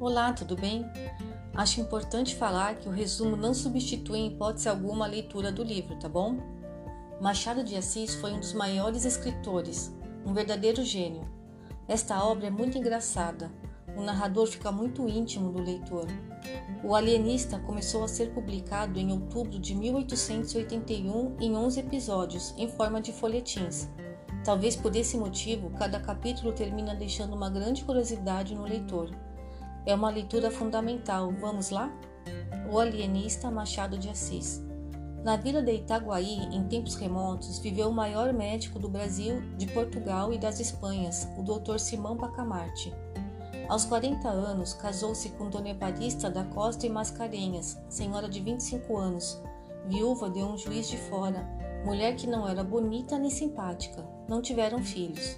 Olá, tudo bem? Acho importante falar que o resumo não substitui em hipótese alguma a leitura do livro, tá bom? Machado de Assis foi um dos maiores escritores, um verdadeiro gênio. Esta obra é muito engraçada, o narrador fica muito íntimo do leitor. O Alienista começou a ser publicado em outubro de 1881 em 11 episódios, em forma de folhetins. Talvez por esse motivo, cada capítulo termina deixando uma grande curiosidade no leitor. É uma leitura fundamental, vamos lá? O Alienista Machado de Assis. Na vila de Itaguaí, em tempos remotos, viveu o maior médico do Brasil, de Portugal e das Espanhas, o Dr. Simão Bacamarte. Aos 40 anos, casou-se com Dona Evarista da Costa e Mascarenhas, senhora de 25 anos, viúva de um juiz de fora, mulher que não era bonita nem simpática. Não tiveram filhos.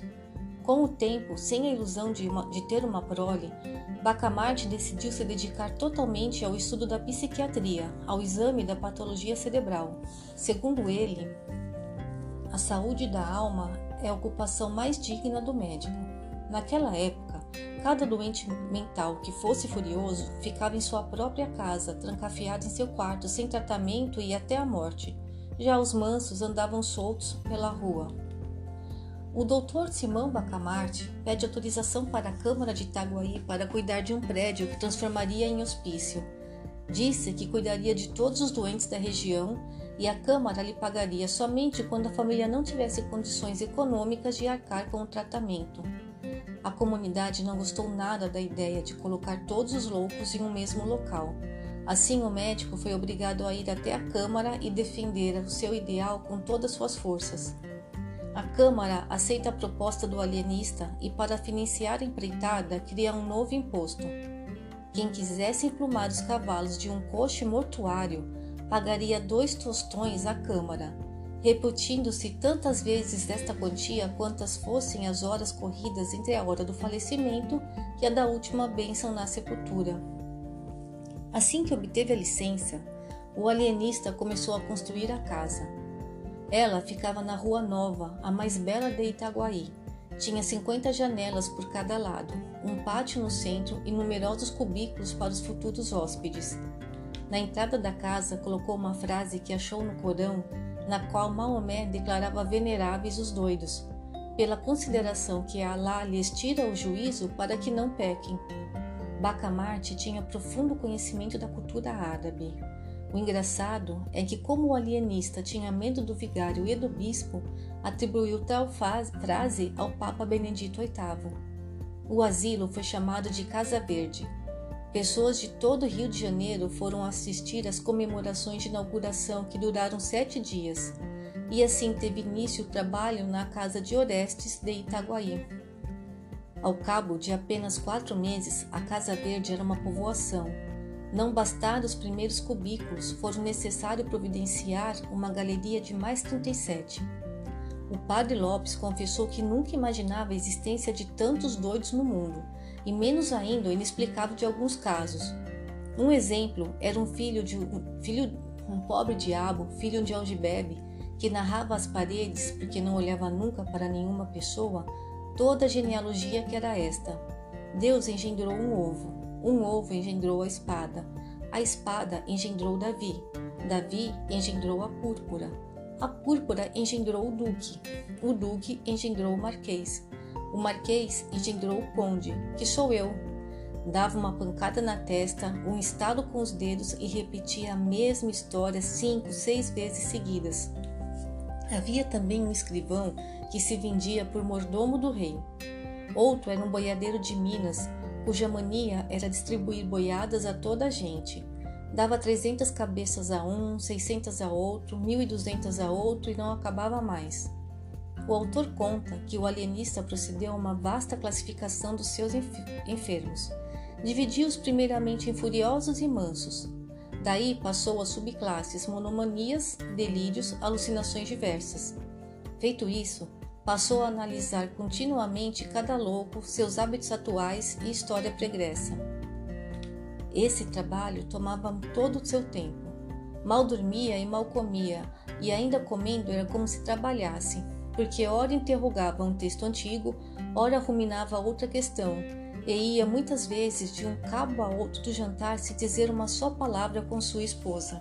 Com o tempo, sem a ilusão de, uma, de ter uma prole, Bacamarte decidiu se dedicar totalmente ao estudo da psiquiatria, ao exame da patologia cerebral. Segundo ele, a saúde da alma é a ocupação mais digna do médico. Naquela época, Cada doente mental que fosse furioso ficava em sua própria casa, trancafiado em seu quarto, sem tratamento e até a morte. Já os mansos andavam soltos pela rua. O doutor Simão Bacamarte pede autorização para a Câmara de Itaguaí para cuidar de um prédio que transformaria em hospício. Disse que cuidaria de todos os doentes da região e a Câmara lhe pagaria somente quando a família não tivesse condições econômicas de arcar com o tratamento. A comunidade não gostou nada da ideia de colocar todos os loucos em um mesmo local. Assim, o médico foi obrigado a ir até a Câmara e defender o seu ideal com todas suas forças. A Câmara aceita a proposta do alienista e, para financiar a empreitada, cria um novo imposto. Quem quisesse emplumar os cavalos de um coche mortuário pagaria dois tostões à Câmara repetindo-se tantas vezes esta quantia quantas fossem as horas corridas entre a hora do falecimento e a da última bênção na sepultura. Assim que obteve a licença, o alienista começou a construir a casa. Ela ficava na Rua Nova, a mais bela de Itaguaí. Tinha 50 janelas por cada lado, um pátio no centro e numerosos cubículos para os futuros hóspedes. Na entrada da casa colocou uma frase que achou no Corão na qual Maomé declarava veneráveis os doidos, pela consideração que Allah lhes tira o juízo para que não pequem. Bacamarte tinha profundo conhecimento da cultura árabe. O engraçado é que, como o alienista tinha medo do vigário e do bispo, atribuiu tal frase ao Papa Benedito VIII. O asilo foi chamado de Casa Verde, Pessoas de todo o Rio de Janeiro foram assistir às comemorações de inauguração que duraram sete dias, e assim teve início o trabalho na casa de Orestes de Itaguaí. Ao cabo de apenas quatro meses, a Casa Verde era uma povoação. Não bastaram os primeiros cubículos, foram necessário providenciar uma galeria de mais 37. O padre Lopes confessou que nunca imaginava a existência de tantos doidos no mundo e menos ainda o inexplicável de alguns casos. Um exemplo era um filho de um, filho, um pobre diabo, filho de Algibebe, que narrava às paredes, porque não olhava nunca para nenhuma pessoa, toda a genealogia que era esta. Deus engendrou um ovo, um ovo engendrou a espada, a espada engendrou Davi, Davi engendrou a púrpura, a púrpura engendrou o duque, o duque engendrou o marquês, o marquês engendrou o conde, que sou eu. Dava uma pancada na testa, um estalo com os dedos e repetia a mesma história cinco, seis vezes seguidas. Havia também um escrivão que se vendia por mordomo do rei. Outro era um boiadeiro de Minas, cuja mania era distribuir boiadas a toda a gente. Dava trezentas cabeças a um, seiscentas a outro, mil e duzentas a outro e não acabava mais. O autor conta que o alienista procedeu a uma vasta classificação dos seus enfermos. Dividiu-os primeiramente em furiosos e mansos. Daí passou a subclasses monomanias, delírios, alucinações diversas. Feito isso, passou a analisar continuamente cada louco, seus hábitos atuais e história pregressa. Esse trabalho tomava todo o seu tempo. Mal dormia e mal comia, e ainda comendo era como se trabalhasse, porque ora interrogava um texto antigo, ora ruminava outra questão, e ia muitas vezes de um cabo a outro do jantar sem dizer uma só palavra com sua esposa.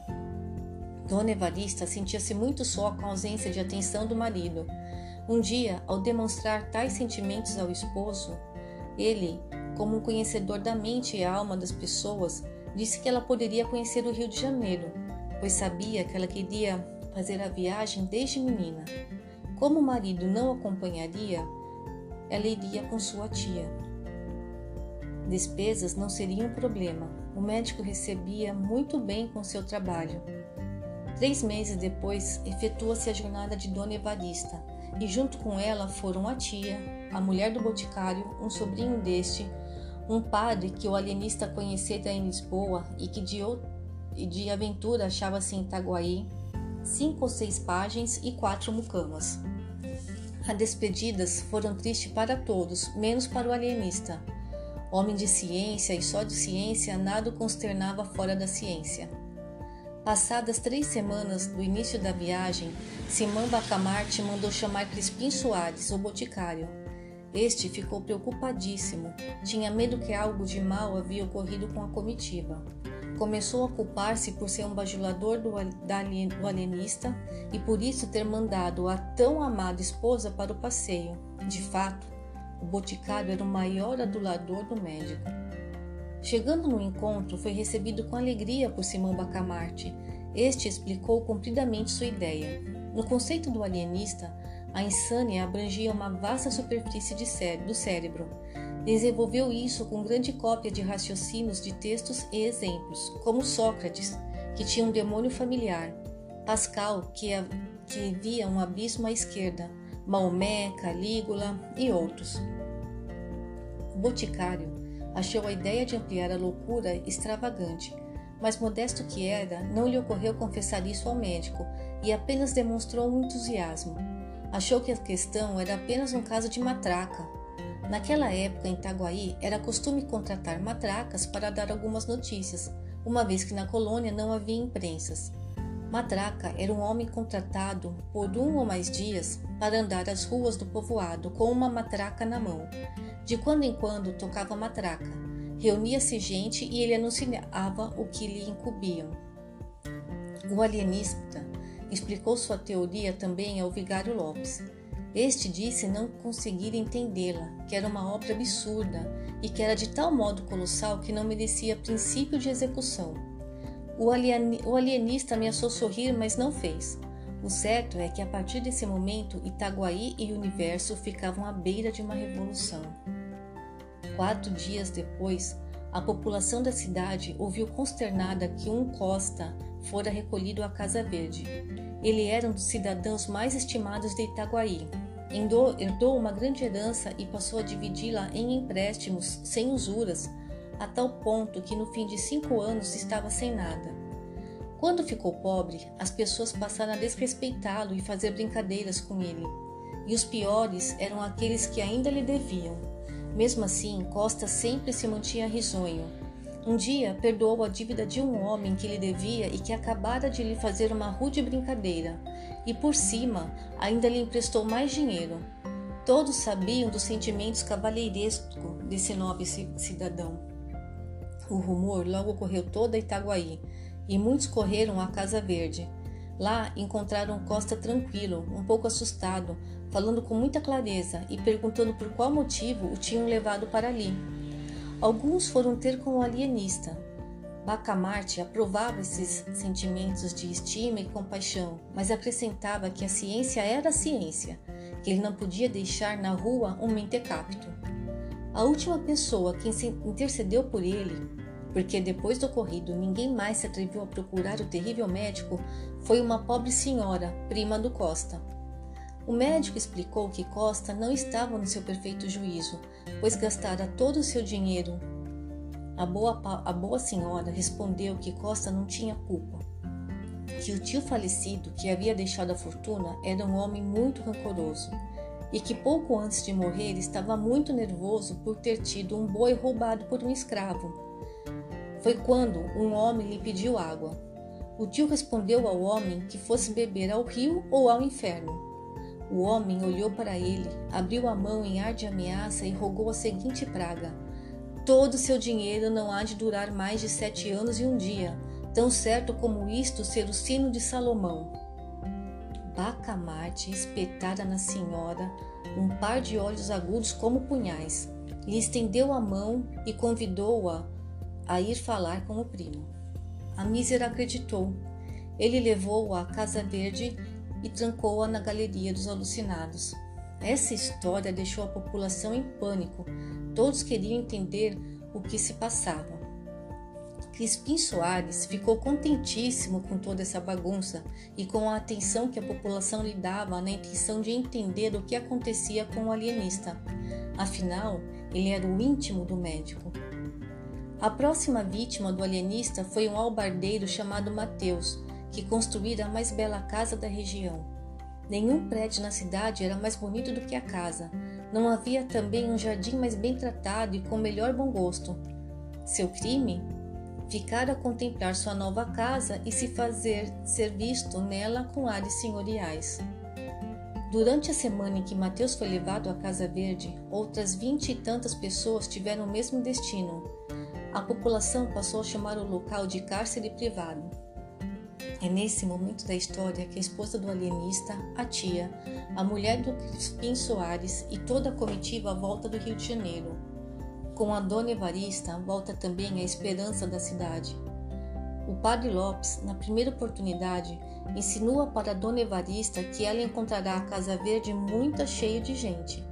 Dona Evarista sentia-se muito só com a ausência de atenção do marido. Um dia, ao demonstrar tais sentimentos ao esposo, ele, como um conhecedor da mente e alma das pessoas, disse que ela poderia conhecer o Rio de Janeiro, pois sabia que ela queria fazer a viagem desde menina. Como o marido não acompanharia, ela iria com sua tia. Despesas não seriam um problema. O médico recebia muito bem com seu trabalho. Três meses depois, efetua-se a jornada de Dona Evarista, e junto com ela foram a tia, a mulher do boticário, um sobrinho deste, um padre que o alienista conhecera em Lisboa e que de, de aventura achava-se em Itaguaí, cinco ou seis pajens e quatro mucamas. As despedidas foram tristes para todos, menos para o alienista. Homem de ciência e só de ciência, nada o consternava fora da ciência. Passadas três semanas do início da viagem, Simão Bacamarte mandou chamar Crispim Soares, o boticário. Este ficou preocupadíssimo. Tinha medo que algo de mal havia ocorrido com a comitiva. Começou a culpar-se por ser um bajulador do, do alienista e por isso ter mandado a tão amada esposa para o passeio. De fato, o boticário era o maior adulador do médico. Chegando no encontro, foi recebido com alegria por Simão Bacamarte. Este explicou compridamente sua ideia. No conceito do alienista, a insânia abrangia uma vasta superfície cé do cérebro. Desenvolveu isso com grande cópia de raciocínios de textos e exemplos, como Sócrates, que tinha um demônio familiar, Pascal, que, que via um abismo à esquerda, Maomé, Calígula e outros. O boticário achou a ideia de ampliar a loucura extravagante, mas modesto que era, não lhe ocorreu confessar isso ao médico e apenas demonstrou um entusiasmo. Achou que a questão era apenas um caso de matraca. Naquela época, em Itaguaí, era costume contratar matracas para dar algumas notícias, uma vez que na colônia não havia imprensas. Matraca era um homem contratado por um ou mais dias para andar as ruas do povoado com uma matraca na mão. De quando em quando tocava matraca. Reunia-se gente e ele anunciava o que lhe incumbiam. O alienista explicou sua teoria também ao vigário Lopes. Este disse não conseguir entendê-la, que era uma obra absurda e que era de tal modo colossal que não merecia princípio de execução. O, alienista ameaçou sorrir, mas não fez. O certo é que a partir desse momento Itaguaí e o universo ficavam à beira de uma revolução. Quatro dias depois, a população da cidade ouviu consternada que um Costa fora recolhido à Casa Verde. Ele era um dos cidadãos mais estimados de Itaguaí. Herdou uma grande herança e passou a dividi-la em empréstimos sem usuras, a tal ponto que no fim de cinco anos estava sem nada. Quando ficou pobre, as pessoas passaram a desrespeitá-lo e fazer brincadeiras com ele. E os piores eram aqueles que ainda lhe deviam. Mesmo assim, Costa sempre se mantinha risonho. Um dia perdoou a dívida de um homem que lhe devia e que acabara de lhe fazer uma rude brincadeira, e por cima ainda lhe emprestou mais dinheiro. Todos sabiam dos sentimentos cavalheirescos desse nobre cidadão. O rumor logo correu toda Itaguaí e muitos correram à Casa Verde. Lá encontraram Costa tranquilo, um pouco assustado, falando com muita clareza e perguntando por qual motivo o tinham levado para ali. Alguns foram ter com o alienista. Bacamarte aprovava esses sentimentos de estima e compaixão, mas acrescentava que a ciência era a ciência, que ele não podia deixar na rua um mentecapto. A última pessoa que intercedeu por ele, porque depois do ocorrido ninguém mais se atreveu a procurar o terrível médico, foi uma pobre senhora, prima do Costa. O médico explicou que Costa não estava no seu perfeito juízo, pois gastara todo o seu dinheiro. A boa, a boa senhora respondeu que Costa não tinha culpa, que o tio falecido que havia deixado a fortuna era um homem muito rancoroso e que pouco antes de morrer estava muito nervoso por ter tido um boi roubado por um escravo. Foi quando um homem lhe pediu água. O tio respondeu ao homem que fosse beber ao rio ou ao inferno. O homem olhou para ele, abriu a mão em ar de ameaça e rogou a seguinte praga: todo seu dinheiro não há de durar mais de sete anos e um dia, tão certo como isto ser o sino de Salomão. Bacamarte espetara na senhora um par de olhos agudos como punhais. Lhe estendeu a mão e convidou-a a ir falar com o primo. A mísera acreditou. Ele levou-a à Casa Verde e trancou-a na galeria dos alucinados. Essa história deixou a população em pânico. Todos queriam entender o que se passava. Crispim Soares ficou contentíssimo com toda essa bagunça e com a atenção que a população lhe dava na intenção de entender o que acontecia com o alienista. Afinal, ele era o íntimo do médico. A próxima vítima do alienista foi um albardeiro chamado Mateus, que construíra a mais bela casa da região. Nenhum prédio na cidade era mais bonito do que a casa. Não havia também um jardim mais bem tratado e com melhor bom gosto. Seu crime? Ficar a contemplar sua nova casa e se fazer ser visto nela com ares senhoriais. Durante a semana em que Mateus foi levado à Casa Verde, outras vinte e tantas pessoas tiveram o mesmo destino. A população passou a chamar o local de cárcere privado. É nesse momento da história que a esposa do alienista, a tia, a mulher do Crispim Soares e toda a comitiva volta do Rio de Janeiro. Com a dona Evarista volta também a esperança da cidade. O padre Lopes, na primeira oportunidade, insinua para a dona Evarista que ela encontrará a Casa Verde muito cheia de gente.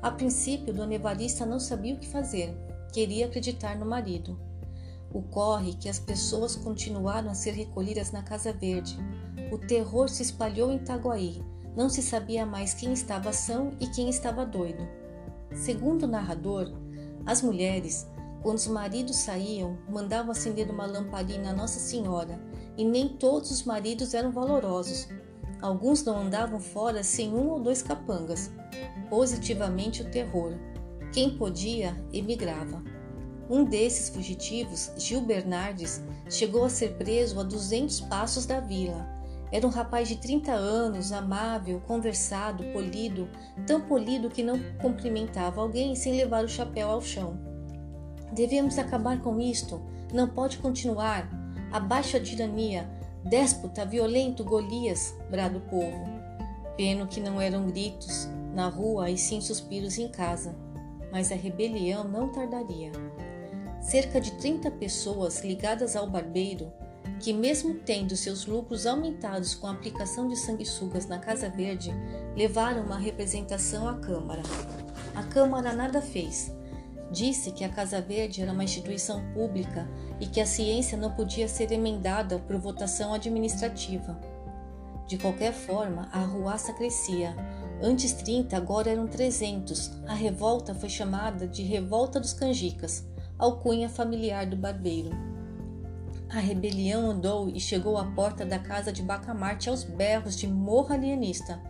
A princípio, dona Evarista não sabia o que fazer, queria acreditar no marido. Ocorre que as pessoas continuaram a ser recolhidas na Casa Verde. O terror se espalhou em Itaguaí. Não se sabia mais quem estava são e quem estava doido. Segundo o narrador, as mulheres, quando os maridos saíam, mandavam acender uma lamparina a Nossa Senhora, e nem todos os maridos eram valorosos. Alguns não andavam fora sem um ou dois capangas. Positivamente o terror. Quem podia, emigrava. Um desses fugitivos, Gil Bernardes, chegou a ser preso a 200 passos da vila. Era um rapaz de 30 anos, amável, conversado, polido, tão polido que não cumprimentava alguém sem levar o chapéu ao chão. Devemos acabar com isto. Não pode continuar. Abaixo a tirania. Déspota, violento, Golias, brada o povo. Peno que não eram gritos na rua e sim suspiros em casa. Mas a rebelião não tardaria cerca de 30 pessoas ligadas ao barbeiro, que, mesmo tendo seus lucros aumentados com a aplicação de sanguessugas na Casa Verde, levaram uma representação à Câmara. A Câmara nada fez. Disse que a Casa Verde era uma instituição pública e que a ciência não podia ser emendada por votação administrativa. De qualquer forma, a arruaça crescia. Antes 30, agora eram 300. A revolta foi chamada de Revolta dos Canjicas alcunha familiar do barbeiro. A rebelião andou e chegou à porta da casa de Bacamarte aos berros de morra alienista.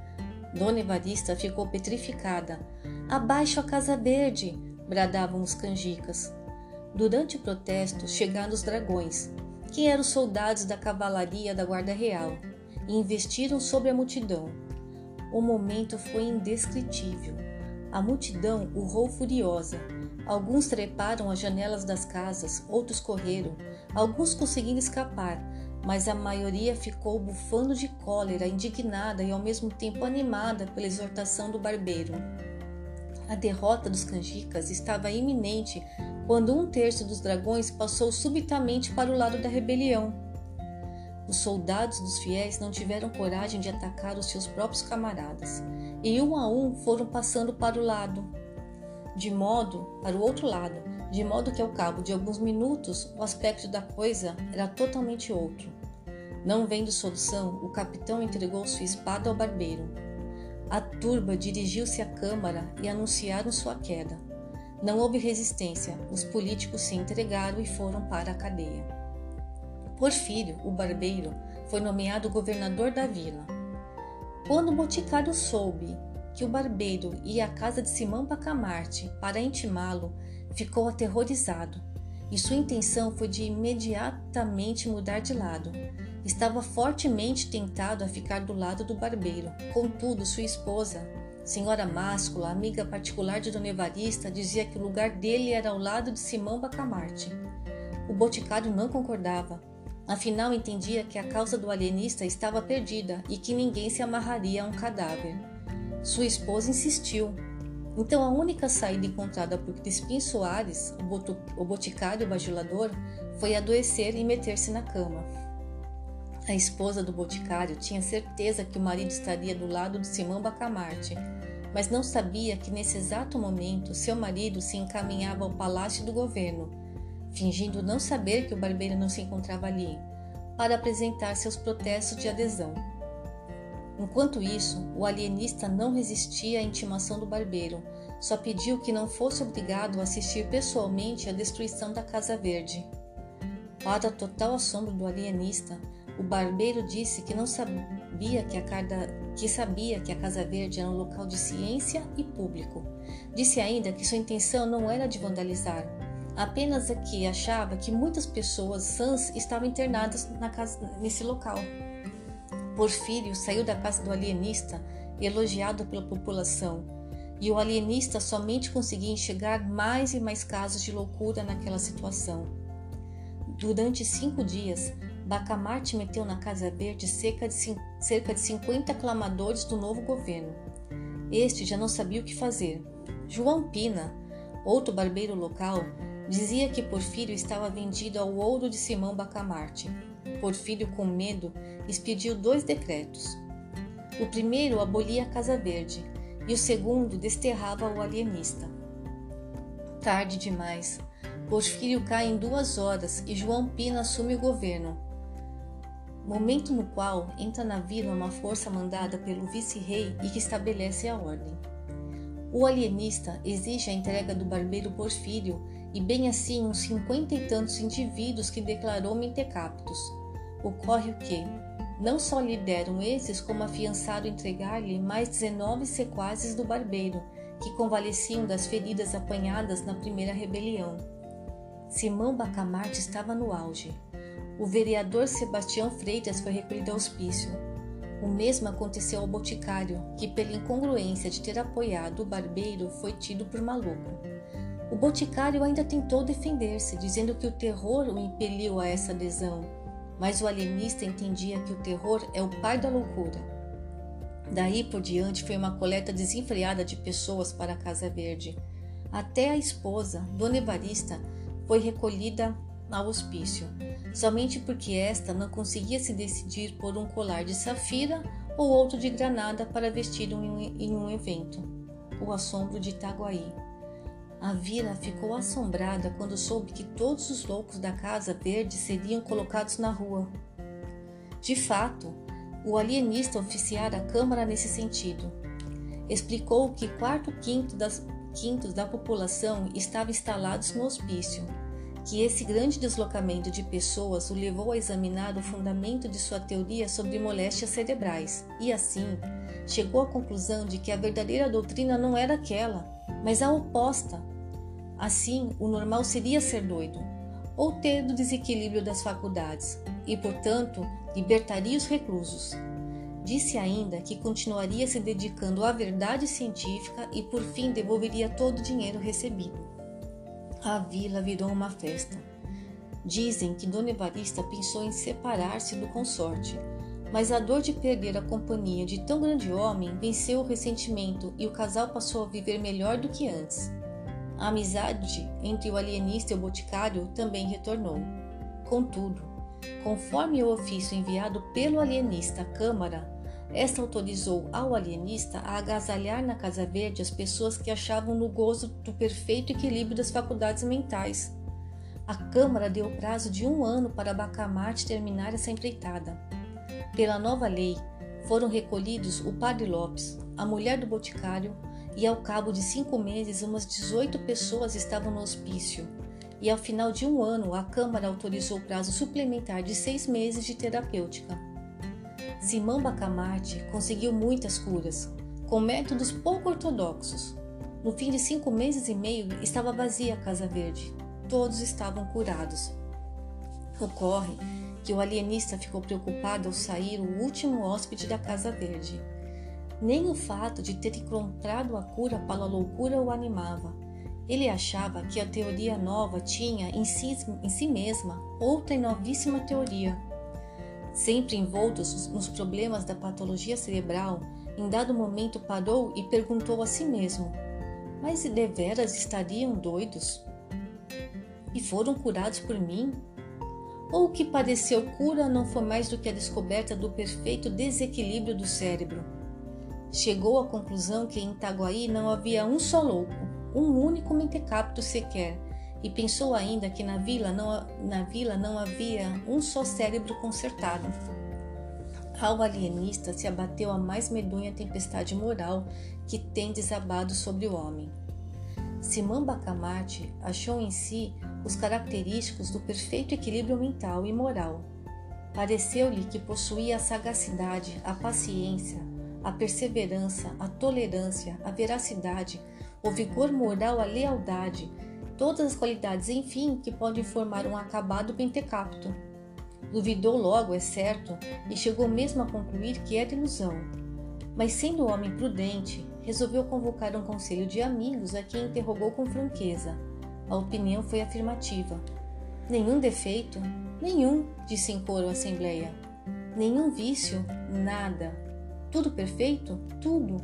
Dona Evarista ficou petrificada. Abaixo a Casa Verde! bradavam os canjicas. Durante o protesto chegaram os dragões, que eram soldados da cavalaria da Guarda Real, e investiram sobre a multidão. O momento foi indescritível. A multidão urrou furiosa, Alguns treparam as janelas das casas, outros correram, alguns conseguiram escapar, mas a maioria ficou bufando de cólera, indignada e ao mesmo tempo animada pela exortação do barbeiro. A derrota dos canjicas estava iminente quando um terço dos dragões passou subitamente para o lado da rebelião. Os soldados dos fiéis não tiveram coragem de atacar os seus próprios camaradas, e um a um foram passando para o lado, de modo para o outro lado, de modo que ao cabo de alguns minutos o aspecto da coisa era totalmente outro. Não vendo solução, o capitão entregou sua espada ao barbeiro. A turba dirigiu-se à câmara e anunciaram sua queda. Não houve resistência, os políticos se entregaram e foram para a cadeia. Porfírio, o barbeiro, foi nomeado governador da vila. Quando o boticário soube que o barbeiro ia à casa de Simão Bacamarte para intimá-lo, ficou aterrorizado e sua intenção foi de imediatamente mudar de lado. Estava fortemente tentado a ficar do lado do barbeiro, contudo, sua esposa, Senhora Máscula, amiga particular de Dona Evarista, dizia que o lugar dele era ao lado de Simão Bacamarte. O boticário não concordava. Afinal, entendia que a causa do alienista estava perdida e que ninguém se amarraria a um cadáver. Sua esposa insistiu. Então, a única saída encontrada por Crispim Soares, o boticário bajulador, foi adoecer e meter-se na cama. A esposa do boticário tinha certeza que o marido estaria do lado de Simão Bacamarte, mas não sabia que nesse exato momento seu marido se encaminhava ao palácio do governo, fingindo não saber que o barbeiro não se encontrava ali, para apresentar seus protestos de adesão. Enquanto isso, o alienista não resistia à intimação do barbeiro, só pediu que não fosse obrigado a assistir pessoalmente à destruição da Casa Verde. Para total assombro do alienista, o barbeiro disse que não sabia que a, que sabia que a Casa Verde era um local de ciência e público. Disse ainda que sua intenção não era de vandalizar, apenas que achava que muitas pessoas sãs estavam internadas na casa, nesse local. Porfírio saiu da casa do alienista, elogiado pela população, e o alienista somente conseguia enxergar mais e mais casos de loucura naquela situação. Durante cinco dias, Bacamarte meteu na Casa Verde cerca de, cerca de 50 aclamadores do novo governo. Este já não sabia o que fazer. João Pina, outro barbeiro local, dizia que Porfírio estava vendido ao ouro de Simão Bacamarte. Porfírio, com medo, expediu dois decretos. O primeiro abolia a Casa Verde e o segundo desterrava o alienista. Tarde demais. Porfírio cai em duas horas e João Pina assume o governo momento no qual entra na vila uma força mandada pelo vice-rei e que estabelece a ordem. O alienista exige a entrega do barbeiro Porfírio e bem assim uns cinquenta e tantos indivíduos que declarou mentecaptos. Ocorre o que? Não só lhe deram esses, como afiançaram entregar-lhe mais dezenove sequazes do barbeiro, que convalesciam das feridas apanhadas na primeira rebelião. Simão Bacamarte estava no auge o vereador Sebastião Freitas foi recolhido ao hospício. O mesmo aconteceu ao boticário, que, pela incongruência de ter apoiado o barbeiro, foi tido por maluco. O boticário ainda tentou defender-se, dizendo que o terror o impeliu a essa adesão, mas o alienista entendia que o terror é o pai da loucura. Daí por diante foi uma coleta desenfreada de pessoas para a Casa Verde. Até a esposa, Dona Evarista, foi recolhida ao hospício, somente porque esta não conseguia se decidir por um colar de safira ou outro de granada para vestir em um evento. O assombro de Itaguaí. A vila ficou assombrada quando soube que todos os loucos da Casa Verde seriam colocados na rua. De fato, o alienista oficiara a Câmara nesse sentido. Explicou que quarto quinto das quintos da população estavam instalados no hospício que esse grande deslocamento de pessoas o levou a examinar o fundamento de sua teoria sobre moléstias cerebrais e, assim, chegou à conclusão de que a verdadeira doutrina não era aquela, mas a oposta. Assim, o normal seria ser doido, ou ter o desequilíbrio das faculdades, e, portanto, libertaria os reclusos. Disse ainda que continuaria se dedicando à verdade científica e, por fim, devolveria todo o dinheiro recebido a vila virou uma festa. Dizem que Dona Evarista pensou em separar-se do consorte, mas a dor de perder a companhia de tão grande homem venceu o ressentimento e o casal passou a viver melhor do que antes. A amizade entre o alienista e o boticário também retornou. Contudo, conforme o ofício enviado pelo alienista à Câmara, esta autorizou ao alienista a agasalhar na Casa Verde as pessoas que achavam no gozo do perfeito equilíbrio das faculdades mentais. A Câmara deu prazo de um ano para Bacamarte terminar essa empreitada. Pela nova lei, foram recolhidos o padre Lopes, a mulher do boticário, e ao cabo de cinco meses, umas 18 pessoas estavam no hospício. E ao final de um ano, a Câmara autorizou o prazo suplementar de seis meses de terapêutica. Simão Bacamarte conseguiu muitas curas, com métodos pouco ortodoxos. No fim de cinco meses e meio, estava vazia a Casa Verde. Todos estavam curados. Ocorre que o alienista ficou preocupado ao sair o último hóspede da Casa Verde. Nem o fato de ter encontrado a cura para a loucura o animava. Ele achava que a teoria nova tinha em si, em si mesma outra e novíssima teoria. Sempre envolto nos problemas da patologia cerebral, em dado momento parou e perguntou a si mesmo: Mas deveras estariam doidos? E foram curados por mim? Ou que pareceu cura não foi mais do que a descoberta do perfeito desequilíbrio do cérebro? Chegou à conclusão que em Itaguaí não havia um só louco, um único mentecapto sequer, e pensou ainda que na vila não, na vila não havia um só cérebro consertado. Ao alienista se abateu a mais medonha tempestade moral que tem desabado sobre o homem. Simão Bacamarte achou em si os característicos do perfeito equilíbrio mental e moral. Pareceu-lhe que possuía a sagacidade, a paciência, a perseverança, a tolerância, a veracidade, o vigor moral, a lealdade, todas as qualidades, enfim, que podem formar um acabado pentecapto. Duvidou logo, é certo, e chegou mesmo a concluir que era ilusão. Mas, sendo homem prudente, resolveu convocar um conselho de amigos a quem interrogou com franqueza. A opinião foi afirmativa. Nenhum defeito? Nenhum, disse em coro a Assembleia. Nenhum vício? Nada. Tudo perfeito? Tudo.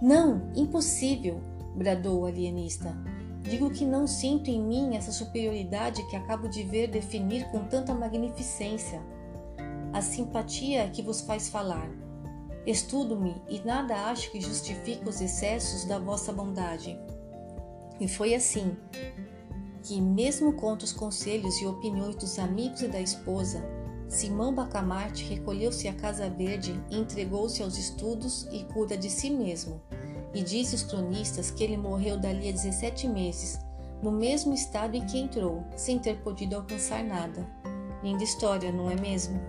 Não, impossível, bradou o alienista. Digo que não sinto em mim essa superioridade que acabo de ver definir com tanta magnificência. A simpatia que vos faz falar. Estudo-me e nada acho que justifique os excessos da vossa bondade. E foi assim que, mesmo contra os conselhos e opiniões dos amigos e da esposa, Simão Bacamarte recolheu-se à Casa Verde e entregou-se aos estudos e cura de si mesmo. E disse os cronistas que ele morreu dali a 17 meses, no mesmo estado em que entrou, sem ter podido alcançar nada. Linda história, não é mesmo?